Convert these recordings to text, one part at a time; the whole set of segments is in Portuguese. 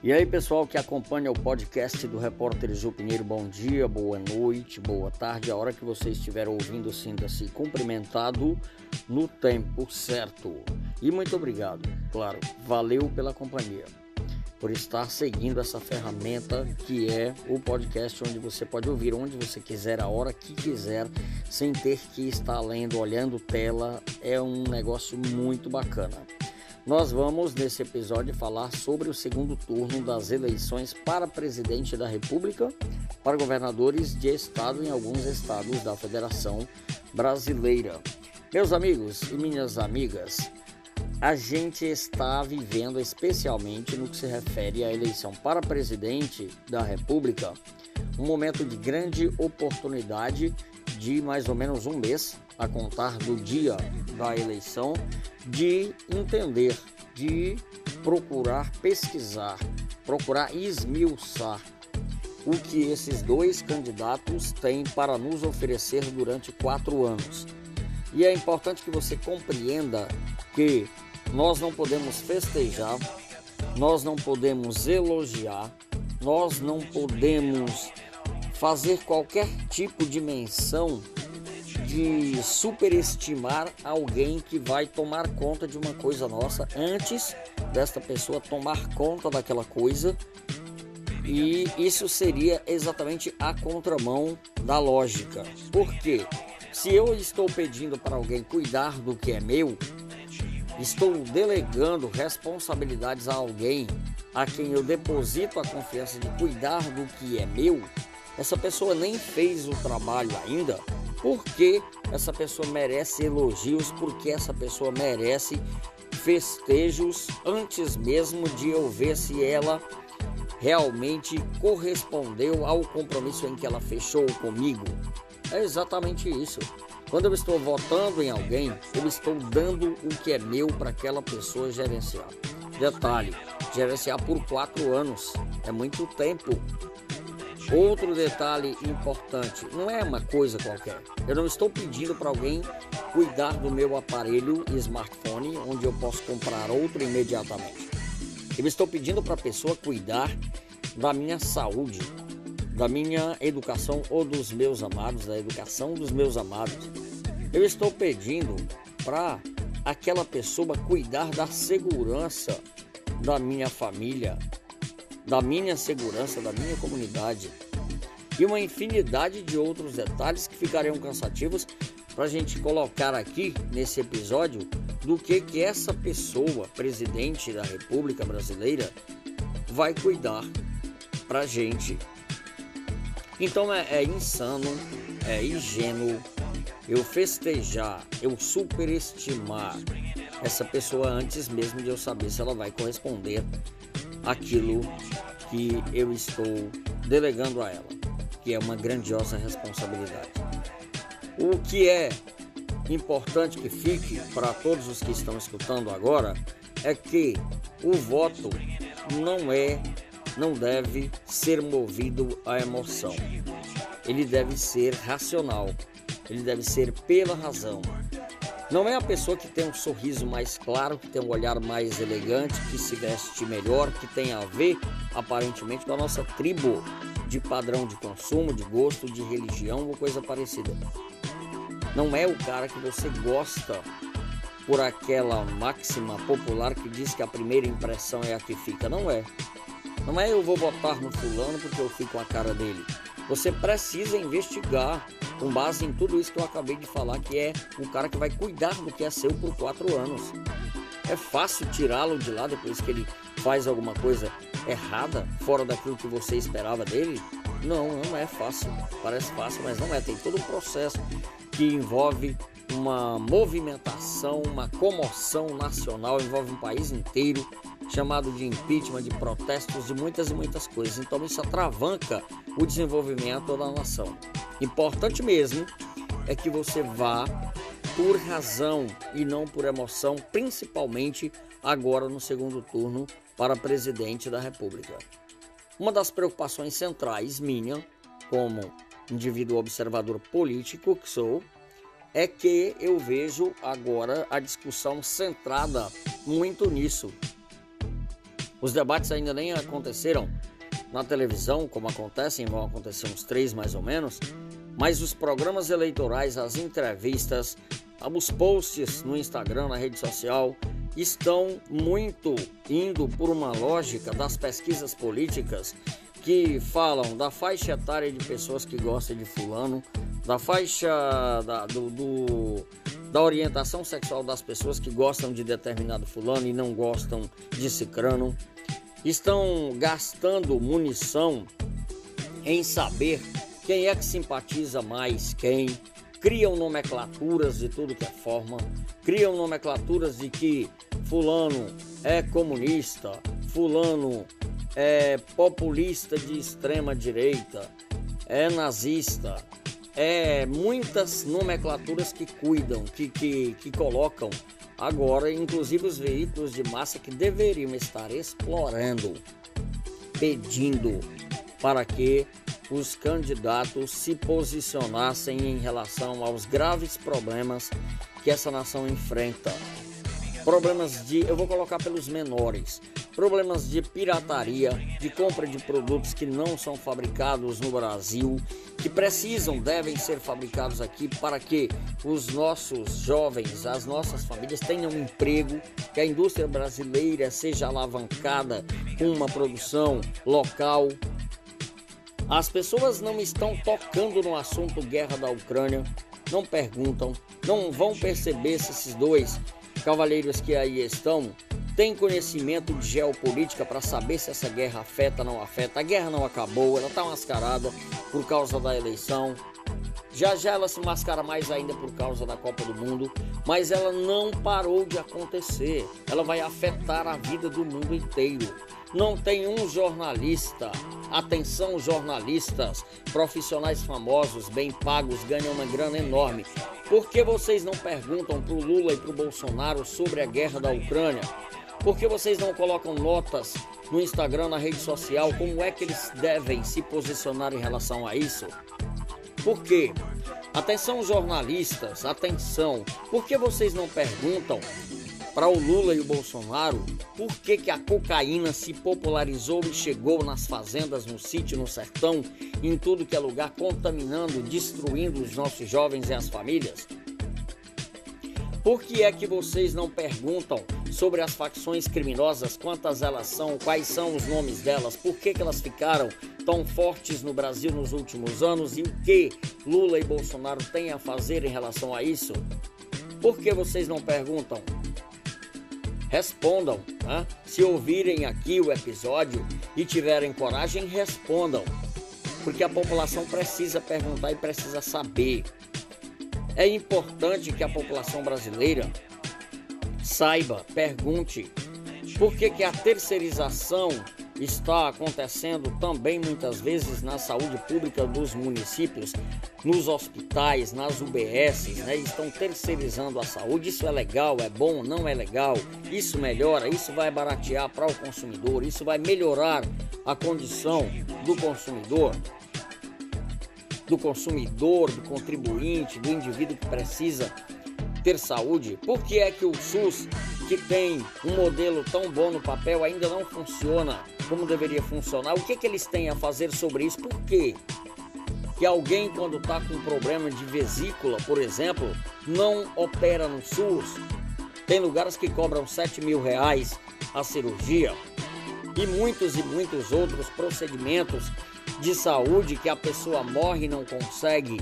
E aí, pessoal que acompanha o podcast do Repórter Ju Pinheiro, bom dia, boa noite, boa tarde. A hora que você estiver ouvindo, sinta-se cumprimentado no tempo certo. E muito obrigado, claro, valeu pela companhia, por estar seguindo essa ferramenta que é o podcast, onde você pode ouvir onde você quiser, a hora que quiser, sem ter que estar lendo, olhando tela. É um negócio muito bacana. Nós vamos, nesse episódio, falar sobre o segundo turno das eleições para presidente da República, para governadores de estado em alguns estados da Federação Brasileira. Meus amigos e minhas amigas, a gente está vivendo, especialmente no que se refere à eleição para presidente da República, um momento de grande oportunidade de mais ou menos um mês a contar do dia da eleição, de entender, de procurar pesquisar, procurar esmiuçar o que esses dois candidatos têm para nos oferecer durante quatro anos. E é importante que você compreenda que nós não podemos festejar, nós não podemos elogiar, nós não podemos fazer qualquer tipo de menção de superestimar alguém que vai tomar conta de uma coisa nossa antes desta pessoa tomar conta daquela coisa. E isso seria exatamente a contramão da lógica. Porque se eu estou pedindo para alguém cuidar do que é meu, estou delegando responsabilidades a alguém a quem eu deposito a confiança de cuidar do que é meu, essa pessoa nem fez o trabalho ainda porque essa pessoa merece elogios, porque essa pessoa merece festejos antes mesmo de eu ver se ela realmente correspondeu ao compromisso em que ela fechou comigo. É exatamente isso. Quando eu estou votando em alguém, eu estou dando o que é meu para aquela pessoa gerenciar. Detalhe: gerenciar por quatro anos é muito tempo Outro detalhe importante, não é uma coisa qualquer. Eu não estou pedindo para alguém cuidar do meu aparelho smartphone, onde eu posso comprar outro imediatamente. Eu estou pedindo para a pessoa cuidar da minha saúde, da minha educação ou dos meus amados, da educação dos meus amados. Eu estou pedindo para aquela pessoa cuidar da segurança da minha família, da minha segurança, da minha comunidade e uma infinidade de outros detalhes que ficariam cansativos para a gente colocar aqui nesse episódio do que que essa pessoa, presidente da República Brasileira, vai cuidar para gente. Então é, é insano, é ingênuo eu festejar, eu superestimar essa pessoa antes mesmo de eu saber se ela vai corresponder aquilo que eu estou delegando a ela, que é uma grandiosa responsabilidade. O que é importante que fique para todos os que estão escutando agora é que o voto não é, não deve ser movido à emoção. Ele deve ser racional. Ele deve ser pela razão. Não é a pessoa que tem um sorriso mais claro, que tem um olhar mais elegante, que se veste melhor, que tem a ver aparentemente com a nossa tribo de padrão de consumo, de gosto, de religião ou coisa parecida. Não é o cara que você gosta por aquela máxima popular que diz que a primeira impressão é a que fica. Não é. Não é eu vou votar no fulano porque eu fico com a cara dele. Você precisa investigar com base em tudo isso que eu acabei de falar, que é o cara que vai cuidar do que é seu por quatro anos. É fácil tirá-lo de lá depois que ele faz alguma coisa errada, fora daquilo que você esperava dele? Não, não é fácil. Parece fácil, mas não é. Tem todo um processo que envolve uma movimentação, uma comoção nacional, envolve um país inteiro, chamado de impeachment, de protestos, de muitas e muitas coisas. Então isso atravanca o desenvolvimento da nação. Importante mesmo é que você vá por razão e não por emoção, principalmente agora no segundo turno para presidente da República. Uma das preocupações centrais minha, como indivíduo observador político que sou, é que eu vejo agora a discussão centrada muito nisso, Os debates ainda nem aconteceram na televisão, como acontecem, vão acontecer uns três mais ou menos, mas os programas eleitorais, as entrevistas, os posts no Instagram, na rede social, estão muito indo por uma lógica das pesquisas políticas que falam da faixa etária de pessoas que gostam de fulano, da faixa da, do, do, da orientação sexual das pessoas que gostam de determinado fulano e não gostam de cicrano. Estão gastando munição em saber quem é que simpatiza mais quem, criam nomenclaturas de tudo que é forma, criam nomenclaturas de que fulano é comunista, fulano é populista de extrema direita, é nazista, é muitas nomenclaturas que cuidam, que, que, que colocam agora, inclusive os veículos de massa que deveriam estar explorando, pedindo para que os candidatos se posicionassem em relação aos graves problemas que essa nação enfrenta. Problemas de, eu vou colocar pelos menores, problemas de pirataria, de compra de produtos que não são fabricados no Brasil, que precisam, devem ser fabricados aqui para que os nossos jovens, as nossas famílias tenham emprego, que a indústria brasileira seja alavancada com uma produção local, as pessoas não estão tocando no assunto guerra da Ucrânia, não perguntam, não vão perceber se esses dois cavaleiros que aí estão têm conhecimento de geopolítica para saber se essa guerra afeta ou não afeta. A guerra não acabou, ela está mascarada por causa da eleição. Já já ela se mascara mais ainda por causa da Copa do Mundo, mas ela não parou de acontecer. Ela vai afetar a vida do mundo inteiro. Não tem um jornalista, atenção jornalistas, profissionais famosos, bem pagos, ganham uma grana enorme. Por que vocês não perguntam para o Lula e para o Bolsonaro sobre a guerra da Ucrânia? Por que vocês não colocam notas no Instagram, na rede social, como é que eles devem se posicionar em relação a isso? Por quê? Atenção jornalistas, atenção. Por que vocês não perguntam para o Lula e o Bolsonaro por que, que a cocaína se popularizou e chegou nas fazendas, no sítio, no sertão, em tudo que é lugar, contaminando, destruindo os nossos jovens e as famílias? Por que é que vocês não perguntam sobre as facções criminosas, quantas elas são, quais são os nomes delas, por que, que elas ficaram tão fortes no Brasil nos últimos anos e o que Lula e Bolsonaro têm a fazer em relação a isso? Por que vocês não perguntam? respondam. Né? Se ouvirem aqui o episódio e tiverem coragem, respondam. Porque a população precisa perguntar e precisa saber. É importante que a população brasileira saiba, pergunte por que, que a terceirização está acontecendo também muitas vezes na saúde pública dos municípios, nos hospitais, nas UBSs, né? Estão terceirizando a saúde. Isso é legal, é bom, não é legal? Isso melhora, isso vai baratear para o consumidor, isso vai melhorar a condição do consumidor, do consumidor, do contribuinte, do indivíduo que precisa ter saúde. Por que é que o SUS, que tem um modelo tão bom no papel, ainda não funciona como deveria funcionar? O que, que eles têm a fazer sobre isso? Por quê? Que alguém, quando está com problema de vesícula, por exemplo, não opera no SUS. Tem lugares que cobram 7 mil reais a cirurgia e muitos e muitos outros procedimentos de saúde que a pessoa morre e não consegue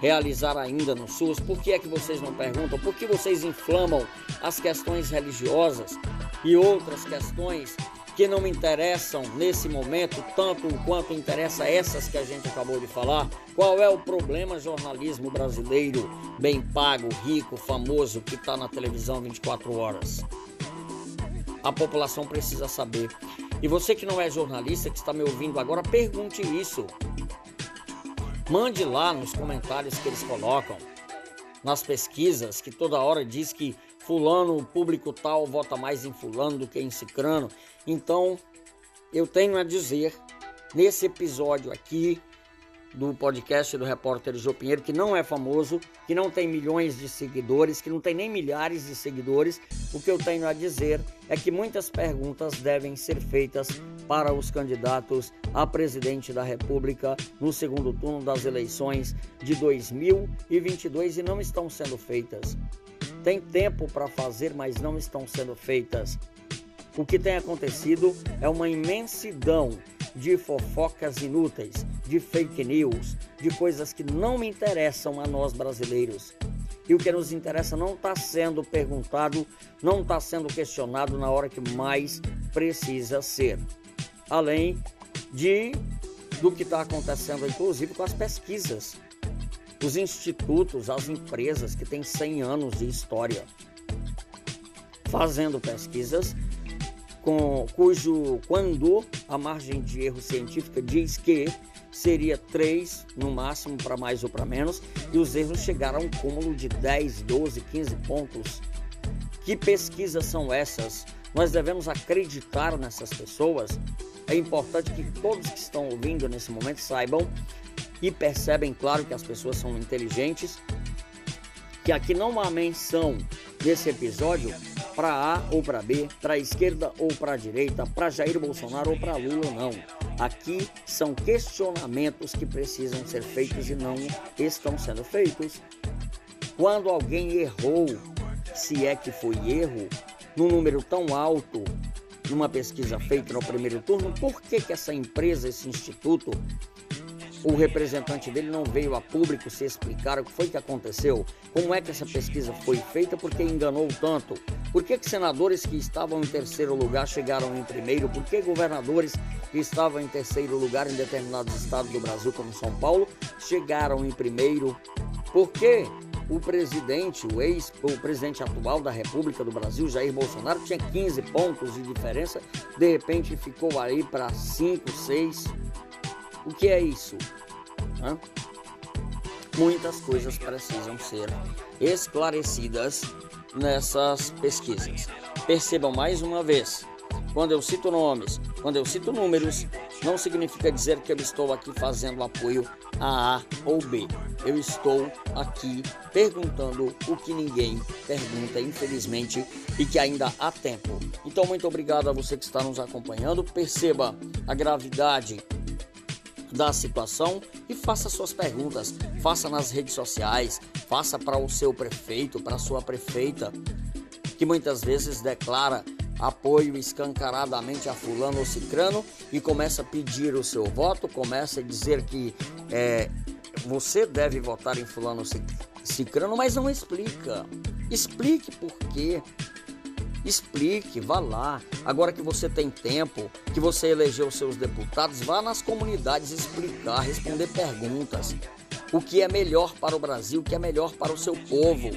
realizar ainda no SUS? Por que é que vocês não perguntam? Por que vocês inflamam as questões religiosas e outras questões que não me interessam nesse momento tanto quanto interessa essas que a gente acabou de falar? Qual é o problema jornalismo brasileiro bem pago, rico, famoso que está na televisão 24 horas? A população precisa saber. E você que não é jornalista, que está me ouvindo agora, pergunte isso. Mande lá nos comentários que eles colocam, nas pesquisas, que toda hora diz que fulano, o público tal, vota mais em fulano do que em cicrano. Então, eu tenho a dizer, nesse episódio aqui, do podcast do repórter Jô Pinheiro, que não é famoso, que não tem milhões de seguidores, que não tem nem milhares de seguidores. O que eu tenho a dizer é que muitas perguntas devem ser feitas para os candidatos a presidente da República no segundo turno das eleições de 2022 e não estão sendo feitas. Tem tempo para fazer, mas não estão sendo feitas. O que tem acontecido é uma imensidão de fofocas inúteis, de fake news, de coisas que não me interessam a nós brasileiros. E o que nos interessa não está sendo perguntado, não está sendo questionado na hora que mais precisa ser. Além de do que está acontecendo, inclusive, com as pesquisas. Os institutos, as empresas que têm 100 anos de história fazendo pesquisas com, cujo quando a margem de erro científica diz que seria 3 no máximo para mais ou para menos, e os erros chegaram a um cúmulo de 10, 12, 15 pontos. Que pesquisas são essas? Nós devemos acreditar nessas pessoas. É importante que todos que estão ouvindo nesse momento saibam e percebem, claro, que as pessoas são inteligentes, que aqui não há menção nesse episódio para A ou para B, para esquerda ou para direita, para Jair Bolsonaro ou para Lula, não. Aqui são questionamentos que precisam ser feitos e não estão sendo feitos. Quando alguém errou, se é que foi erro, num número tão alto, numa pesquisa feita no primeiro turno, por que, que essa empresa, esse instituto, o representante dele não veio a público se explicar o que foi que aconteceu, como é que essa pesquisa foi feita, porque enganou tanto. Por que, que senadores que estavam em terceiro lugar chegaram em primeiro? Por que governadores que estavam em terceiro lugar em determinados estados do Brasil, como São Paulo, chegaram em primeiro? Por que o presidente, o ex, o presidente atual da República do Brasil, Jair Bolsonaro, tinha 15 pontos de diferença, de repente ficou aí para 5, 6. O que é isso? Hã? Muitas coisas precisam ser esclarecidas nessas pesquisas. Percebam mais uma vez, quando eu cito nomes, quando eu cito números, não significa dizer que eu estou aqui fazendo apoio a A ou B. Eu estou aqui perguntando o que ninguém pergunta, infelizmente, e que ainda há tempo. Então, muito obrigado a você que está nos acompanhando. Perceba a gravidade da situação e faça suas perguntas. Faça nas redes sociais, faça para o seu prefeito, para a sua prefeita, que muitas vezes declara apoio escancaradamente a fulano ou cicrano e começa a pedir o seu voto, começa a dizer que é, você deve votar em fulano ou cicrano, mas não explica. Explique por quê. Explique, vá lá. Agora que você tem tempo, que você elegeu seus deputados, vá nas comunidades explicar, responder perguntas. O que é melhor para o Brasil, o que é melhor para o seu povo.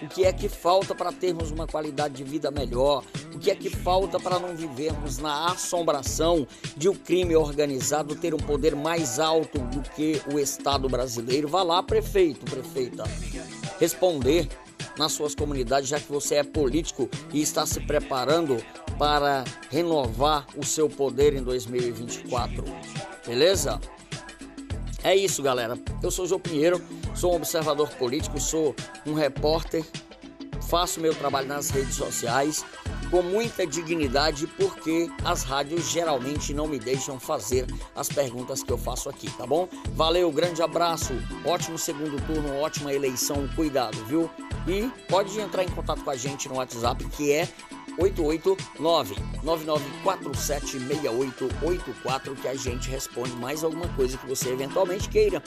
O que é que falta para termos uma qualidade de vida melhor? O que é que falta para não vivermos na assombração de o crime organizado ter um poder mais alto do que o Estado brasileiro? Vá lá, prefeito, prefeita, responder nas suas comunidades, já que você é político e está se preparando para renovar o seu poder em 2024. Beleza? É isso, galera. Eu sou João Pinheiro, sou um observador político, sou um repórter, faço meu trabalho nas redes sociais com muita dignidade, porque as rádios geralmente não me deixam fazer as perguntas que eu faço aqui, tá bom? Valeu, grande abraço, ótimo segundo turno, ótima eleição, cuidado, viu? E pode entrar em contato com a gente no WhatsApp que é 889-9947-6884 que a gente responde mais alguma coisa que você eventualmente queira.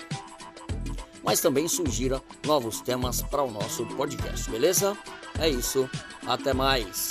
Mas também sugira novos temas para o nosso podcast, beleza? É isso, até mais.